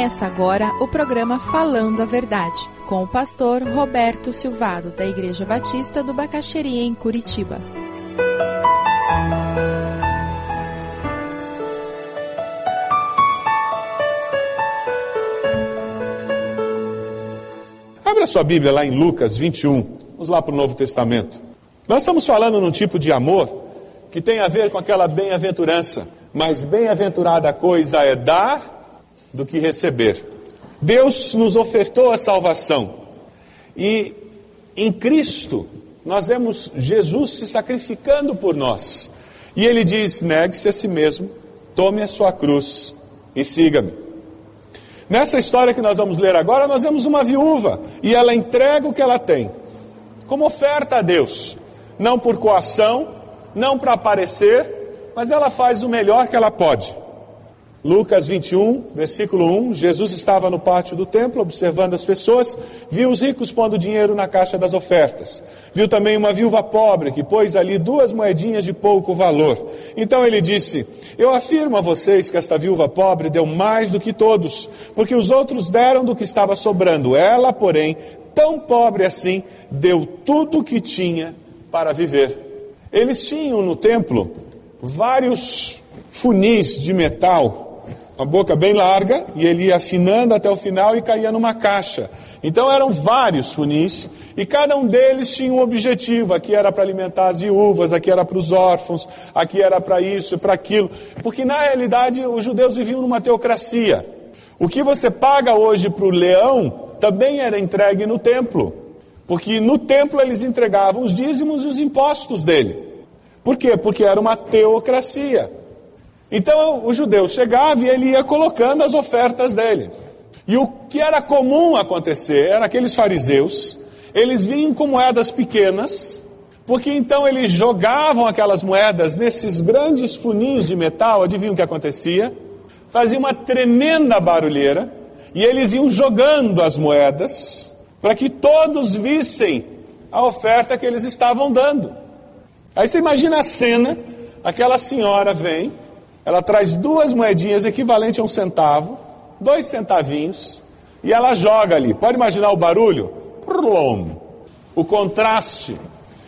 Começa agora o programa Falando a Verdade, com o pastor Roberto Silvado, da Igreja Batista do Bacaxeria, em Curitiba. Abra sua Bíblia lá em Lucas 21. Vamos lá para o Novo Testamento. Nós estamos falando num tipo de amor que tem a ver com aquela bem-aventurança. Mas bem-aventurada coisa é dar do que receber. Deus nos ofertou a salvação. E em Cristo nós vemos Jesus se sacrificando por nós. E ele diz: negue-se a si mesmo, tome a sua cruz e siga-me. Nessa história que nós vamos ler agora, nós vemos uma viúva e ela entrega o que ela tem, como oferta a Deus, não por coação, não para aparecer, mas ela faz o melhor que ela pode. Lucas 21, versículo 1: Jesus estava no pátio do templo observando as pessoas, viu os ricos pondo dinheiro na caixa das ofertas. Viu também uma viúva pobre que pôs ali duas moedinhas de pouco valor. Então ele disse: Eu afirmo a vocês que esta viúva pobre deu mais do que todos, porque os outros deram do que estava sobrando. Ela, porém, tão pobre assim, deu tudo o que tinha para viver. Eles tinham no templo vários funis de metal uma boca bem larga, e ele ia afinando até o final e caía numa caixa. Então eram vários funis, e cada um deles tinha um objetivo. Aqui era para alimentar as viúvas, aqui era para os órfãos, aqui era para isso, para aquilo. Porque na realidade os judeus viviam numa teocracia. O que você paga hoje para o leão também era entregue no templo. Porque no templo eles entregavam os dízimos e os impostos dele. Por quê? Porque era uma teocracia. Então o judeu chegava e ele ia colocando as ofertas dele. E o que era comum acontecer era aqueles fariseus, eles vinham com moedas pequenas, porque então eles jogavam aquelas moedas nesses grandes funis de metal, adivinham o que acontecia? Fazia uma tremenda barulheira, e eles iam jogando as moedas, para que todos vissem a oferta que eles estavam dando. Aí você imagina a cena, aquela senhora vem, ela traz duas moedinhas equivalentes a um centavo, dois centavinhos, e ela joga ali. Pode imaginar o barulho? O contraste.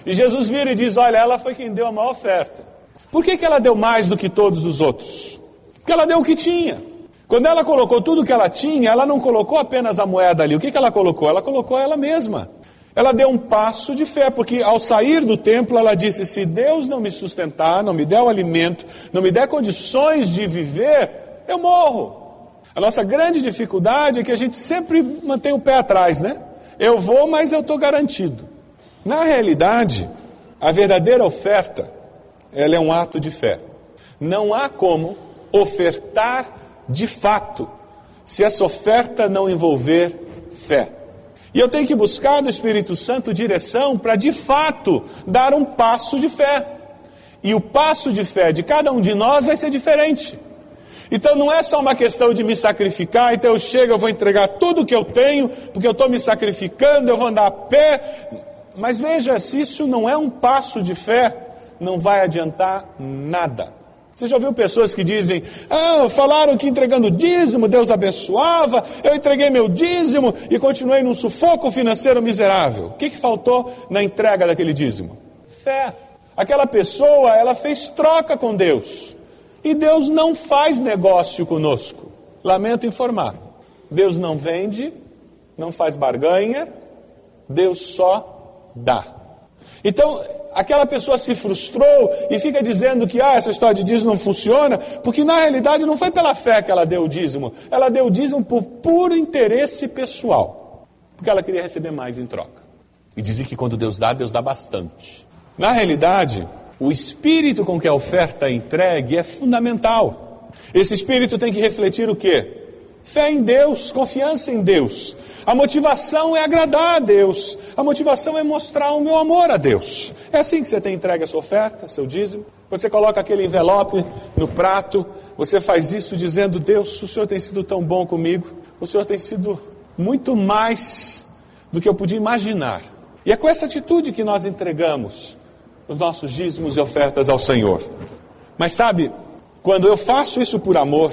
E Jesus vira e diz: Olha, ela foi quem deu a maior oferta. Por que, que ela deu mais do que todos os outros? Porque ela deu o que tinha. Quando ela colocou tudo o que ela tinha, ela não colocou apenas a moeda ali. O que, que ela colocou? Ela colocou ela mesma. Ela deu um passo de fé, porque ao sair do templo ela disse: Se Deus não me sustentar, não me der o alimento, não me der condições de viver, eu morro. A nossa grande dificuldade é que a gente sempre mantém o pé atrás, né? Eu vou, mas eu estou garantido. Na realidade, a verdadeira oferta, ela é um ato de fé. Não há como ofertar de fato se essa oferta não envolver fé. E eu tenho que buscar do Espírito Santo direção para de fato dar um passo de fé. E o passo de fé de cada um de nós vai ser diferente. Então não é só uma questão de me sacrificar, então eu chego, eu vou entregar tudo o que eu tenho, porque eu estou me sacrificando, eu vou andar a pé. Mas veja, se isso não é um passo de fé, não vai adiantar nada. Você já ouviu pessoas que dizem: Ah, falaram que entregando dízimo Deus abençoava, eu entreguei meu dízimo e continuei num sufoco financeiro miserável. O que, que faltou na entrega daquele dízimo? Fé. Aquela pessoa, ela fez troca com Deus. E Deus não faz negócio conosco. Lamento informar. Deus não vende, não faz barganha, Deus só dá. Então, aquela pessoa se frustrou e fica dizendo que ah, essa história de dízimo não funciona, porque na realidade não foi pela fé que ela deu o dízimo, ela deu o dízimo por puro interesse pessoal, porque ela queria receber mais em troca. E dizia que quando Deus dá, Deus dá bastante. Na realidade, o espírito com que a oferta é entregue é fundamental. Esse espírito tem que refletir o quê? Fé em Deus, confiança em Deus. A motivação é agradar a Deus. A motivação é mostrar o meu amor a Deus. É assim que você tem entregue a sua oferta, seu dízimo. Você coloca aquele envelope no prato, você faz isso dizendo: Deus, o Senhor tem sido tão bom comigo, o Senhor tem sido muito mais do que eu podia imaginar. E é com essa atitude que nós entregamos os nossos dízimos e ofertas ao Senhor. Mas sabe, quando eu faço isso por amor,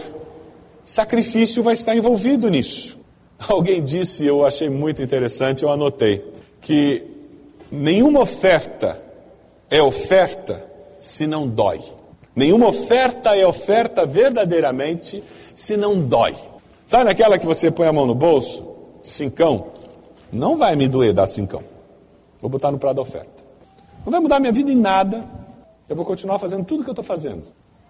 Sacrifício vai estar envolvido nisso. Alguém disse, eu achei muito interessante, eu anotei, que nenhuma oferta é oferta se não dói. Nenhuma oferta é oferta verdadeiramente se não dói. Sabe naquela que você põe a mão no bolso? Cincão. Não vai me doer dar cincão. Vou botar no prato da oferta. Não vai mudar minha vida em nada. Eu vou continuar fazendo tudo que eu estou fazendo.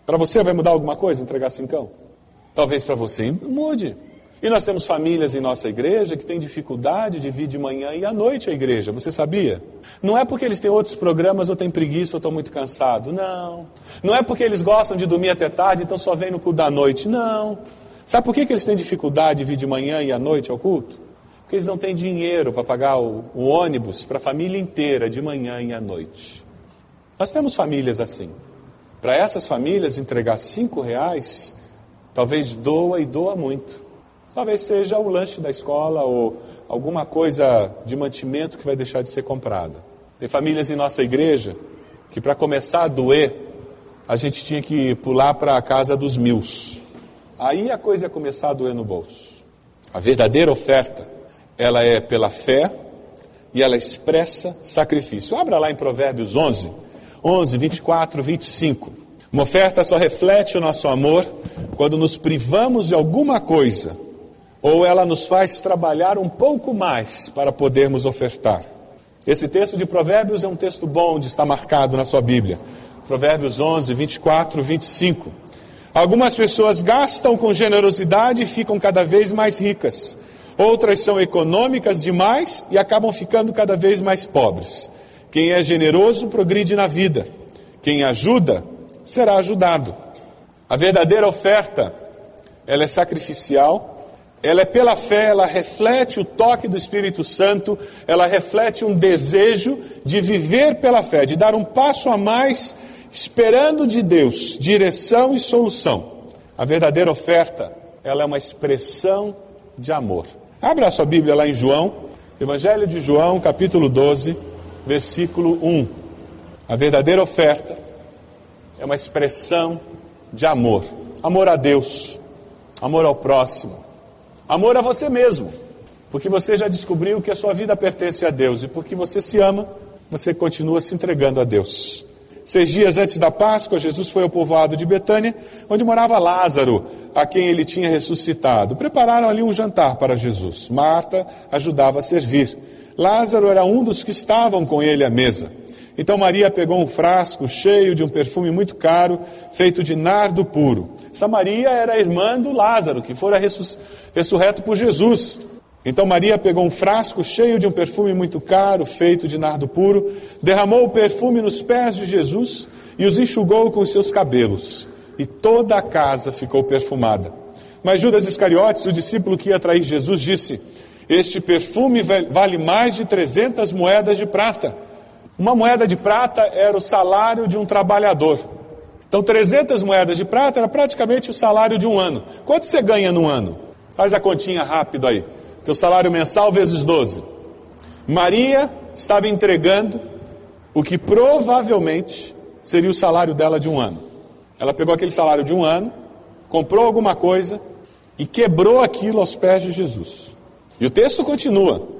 Para você vai mudar alguma coisa entregar cincão? Talvez para você mude. E nós temos famílias em nossa igreja que têm dificuldade de vir de manhã e à noite à igreja. Você sabia? Não é porque eles têm outros programas ou têm preguiça ou estão muito cansados. Não. Não é porque eles gostam de dormir até tarde, então só vêm no culto da noite. Não. Sabe por que, que eles têm dificuldade de vir de manhã e à noite ao culto? Porque eles não têm dinheiro para pagar o, o ônibus para a família inteira de manhã e à noite. Nós temos famílias assim. Para essas famílias, entregar cinco reais, talvez doa e doa muito. Talvez seja o lanche da escola ou alguma coisa de mantimento que vai deixar de ser comprada. Tem famílias em nossa igreja que, para começar a doer, a gente tinha que pular para a casa dos mils. Aí a coisa ia começar a doer no bolso. A verdadeira oferta, ela é pela fé e ela expressa sacrifício. Abra lá em Provérbios 11, 11, 24, 25. Uma oferta só reflete o nosso amor quando nos privamos de alguma coisa ou ela nos faz trabalhar um pouco mais para podermos ofertar. Esse texto de Provérbios é um texto bom de estar marcado na sua Bíblia. Provérbios 11, 24, 25. Algumas pessoas gastam com generosidade e ficam cada vez mais ricas. Outras são econômicas demais e acabam ficando cada vez mais pobres. Quem é generoso progride na vida. Quem ajuda será ajudado. A verdadeira oferta, ela é sacrificial ela é pela fé, ela reflete o toque do Espírito Santo, ela reflete um desejo de viver pela fé, de dar um passo a mais, esperando de Deus direção e solução. A verdadeira oferta, ela é uma expressão de amor. Abra a sua Bíblia lá em João, Evangelho de João, capítulo 12, versículo 1. A verdadeira oferta é uma expressão de amor. Amor a Deus, amor ao próximo Amor a você mesmo, porque você já descobriu que a sua vida pertence a Deus e porque você se ama, você continua se entregando a Deus. Seis dias antes da Páscoa, Jesus foi ao povoado de Betânia, onde morava Lázaro, a quem ele tinha ressuscitado. Prepararam ali um jantar para Jesus. Marta ajudava a servir. Lázaro era um dos que estavam com ele à mesa. Então Maria pegou um frasco cheio de um perfume muito caro, feito de nardo puro. Essa Maria era a irmã do Lázaro, que fora ressurreto por Jesus. Então Maria pegou um frasco cheio de um perfume muito caro, feito de nardo puro, derramou o perfume nos pés de Jesus e os enxugou com os seus cabelos. E toda a casa ficou perfumada. Mas Judas Iscariotes, o discípulo que ia trair Jesus, disse: Este perfume vale mais de 300 moedas de prata. Uma moeda de prata era o salário de um trabalhador. Então, 300 moedas de prata era praticamente o salário de um ano. Quanto você ganha no ano? Faz a continha rápido aí. Teu salário mensal vezes 12. Maria estava entregando o que provavelmente seria o salário dela de um ano. Ela pegou aquele salário de um ano, comprou alguma coisa e quebrou aquilo aos pés de Jesus. E o texto continua.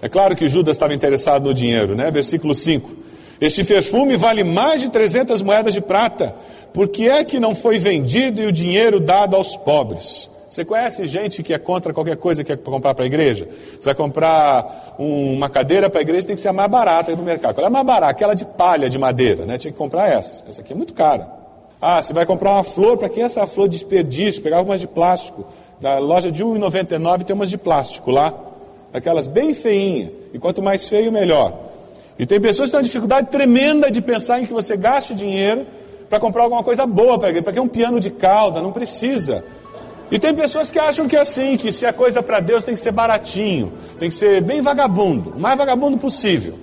É claro que Judas estava interessado no dinheiro, né? Versículo 5. Este perfume vale mais de 300 moedas de prata. Por que é que não foi vendido e o dinheiro dado aos pobres? Você conhece gente que é contra qualquer coisa que é para comprar para a igreja? Você vai comprar um, uma cadeira para a igreja, tem que ser a mais barata do mercado. Qual é a mais barata? Aquela de palha, de madeira, né? Tinha que comprar essa. Essa aqui é muito cara. Ah, você vai comprar uma flor, para que essa flor desperdício? Pegar umas de plástico. Da loja de R$ 1,99 tem umas de plástico lá aquelas bem feinhas, e quanto mais feio, melhor. E tem pessoas que têm uma dificuldade tremenda de pensar em que você gaste dinheiro para comprar alguma coisa boa para a igreja, para que um piano de cauda, não precisa. E tem pessoas que acham que é assim, que se é coisa para Deus tem que ser baratinho, tem que ser bem vagabundo, o mais vagabundo possível.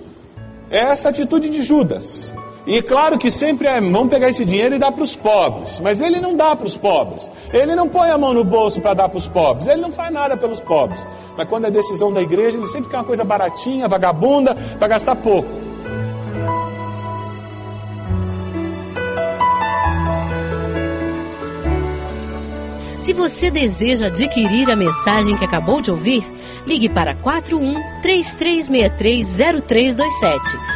É essa atitude de Judas. E claro que sempre é, vamos pegar esse dinheiro e dar para os pobres. Mas ele não dá para os pobres. Ele não põe a mão no bolso para dar para os pobres. Ele não faz nada pelos pobres. Mas quando é decisão da igreja, ele sempre quer uma coisa baratinha, vagabunda, para gastar pouco. Se você deseja adquirir a mensagem que acabou de ouvir, ligue para 41 33630327.